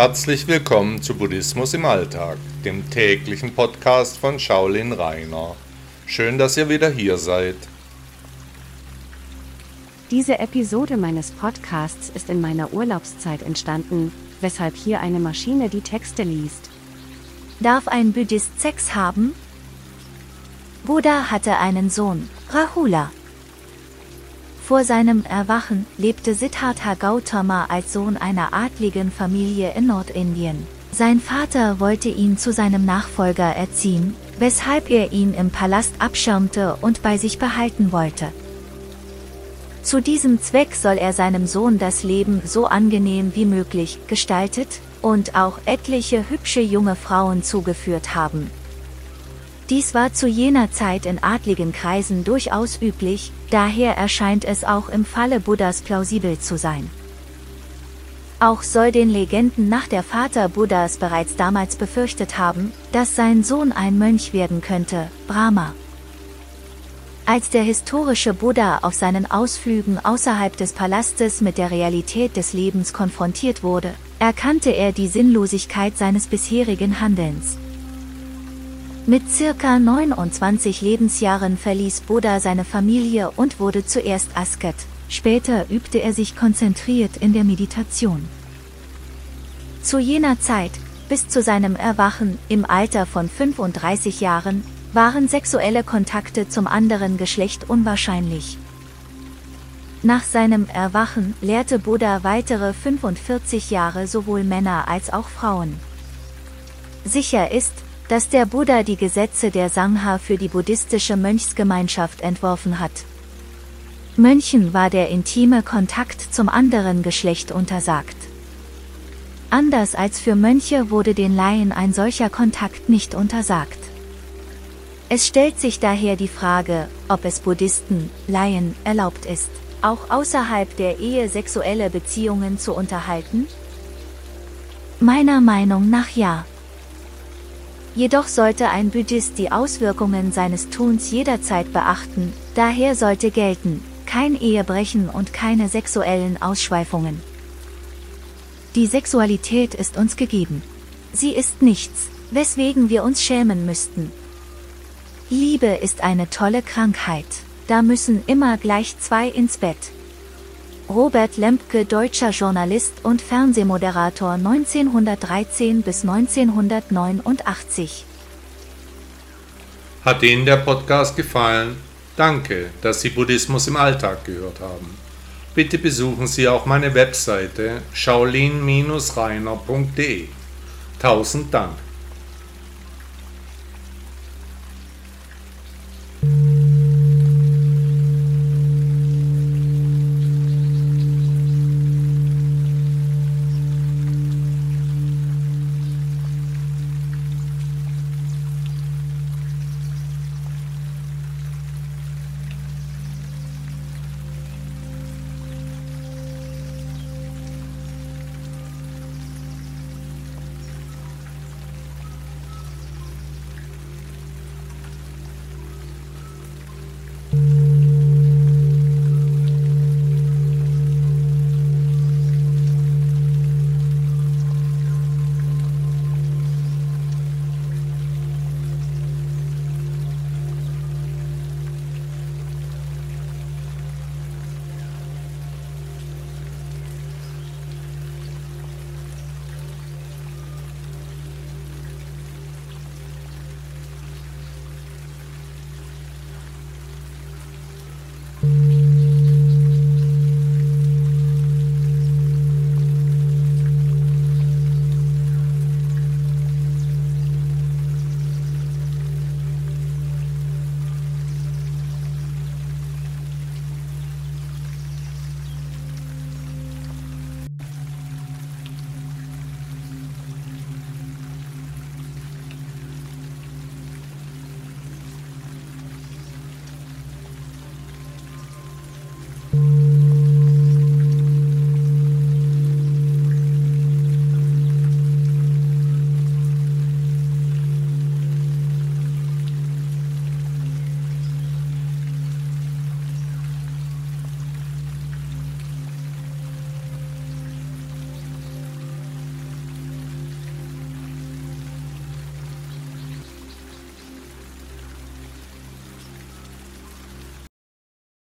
Herzlich willkommen zu Buddhismus im Alltag, dem täglichen Podcast von Shaolin Rainer. Schön, dass ihr wieder hier seid. Diese Episode meines Podcasts ist in meiner Urlaubszeit entstanden, weshalb hier eine Maschine die Texte liest. Darf ein Buddhist Sex haben? Buddha hatte einen Sohn, Rahula. Vor seinem Erwachen lebte Siddhartha Gautama als Sohn einer adligen Familie in Nordindien. Sein Vater wollte ihn zu seinem Nachfolger erziehen, weshalb er ihn im Palast abschirmte und bei sich behalten wollte. Zu diesem Zweck soll er seinem Sohn das Leben so angenehm wie möglich gestaltet und auch etliche hübsche junge Frauen zugeführt haben. Dies war zu jener Zeit in adligen Kreisen durchaus üblich, daher erscheint es auch im Falle Buddhas plausibel zu sein. Auch soll den Legenden nach der Vater Buddhas bereits damals befürchtet haben, dass sein Sohn ein Mönch werden könnte, Brahma. Als der historische Buddha auf seinen Ausflügen außerhalb des Palastes mit der Realität des Lebens konfrontiert wurde, erkannte er die Sinnlosigkeit seines bisherigen Handelns. Mit circa 29 Lebensjahren verließ Buddha seine Familie und wurde zuerst Asket, später übte er sich konzentriert in der Meditation. Zu jener Zeit, bis zu seinem Erwachen im Alter von 35 Jahren, waren sexuelle Kontakte zum anderen Geschlecht unwahrscheinlich. Nach seinem Erwachen lehrte Buddha weitere 45 Jahre sowohl Männer als auch Frauen. Sicher ist, dass der Buddha die Gesetze der Sangha für die buddhistische Mönchsgemeinschaft entworfen hat. Mönchen war der intime Kontakt zum anderen Geschlecht untersagt. Anders als für Mönche wurde den Laien ein solcher Kontakt nicht untersagt. Es stellt sich daher die Frage, ob es Buddhisten, Laien, erlaubt ist, auch außerhalb der Ehe sexuelle Beziehungen zu unterhalten? Meiner Meinung nach ja. Jedoch sollte ein Buddhist die Auswirkungen seines Tuns jederzeit beachten, daher sollte gelten, kein Ehebrechen und keine sexuellen Ausschweifungen. Die Sexualität ist uns gegeben. Sie ist nichts, weswegen wir uns schämen müssten, Liebe ist eine tolle Krankheit. Da müssen immer gleich zwei ins Bett. Robert Lempke, deutscher Journalist und Fernsehmoderator 1913 bis 1989. Hat Ihnen der Podcast gefallen? Danke, dass Sie Buddhismus im Alltag gehört haben. Bitte besuchen Sie auch meine Webseite shaolin-reiner.de. Tausend Dank.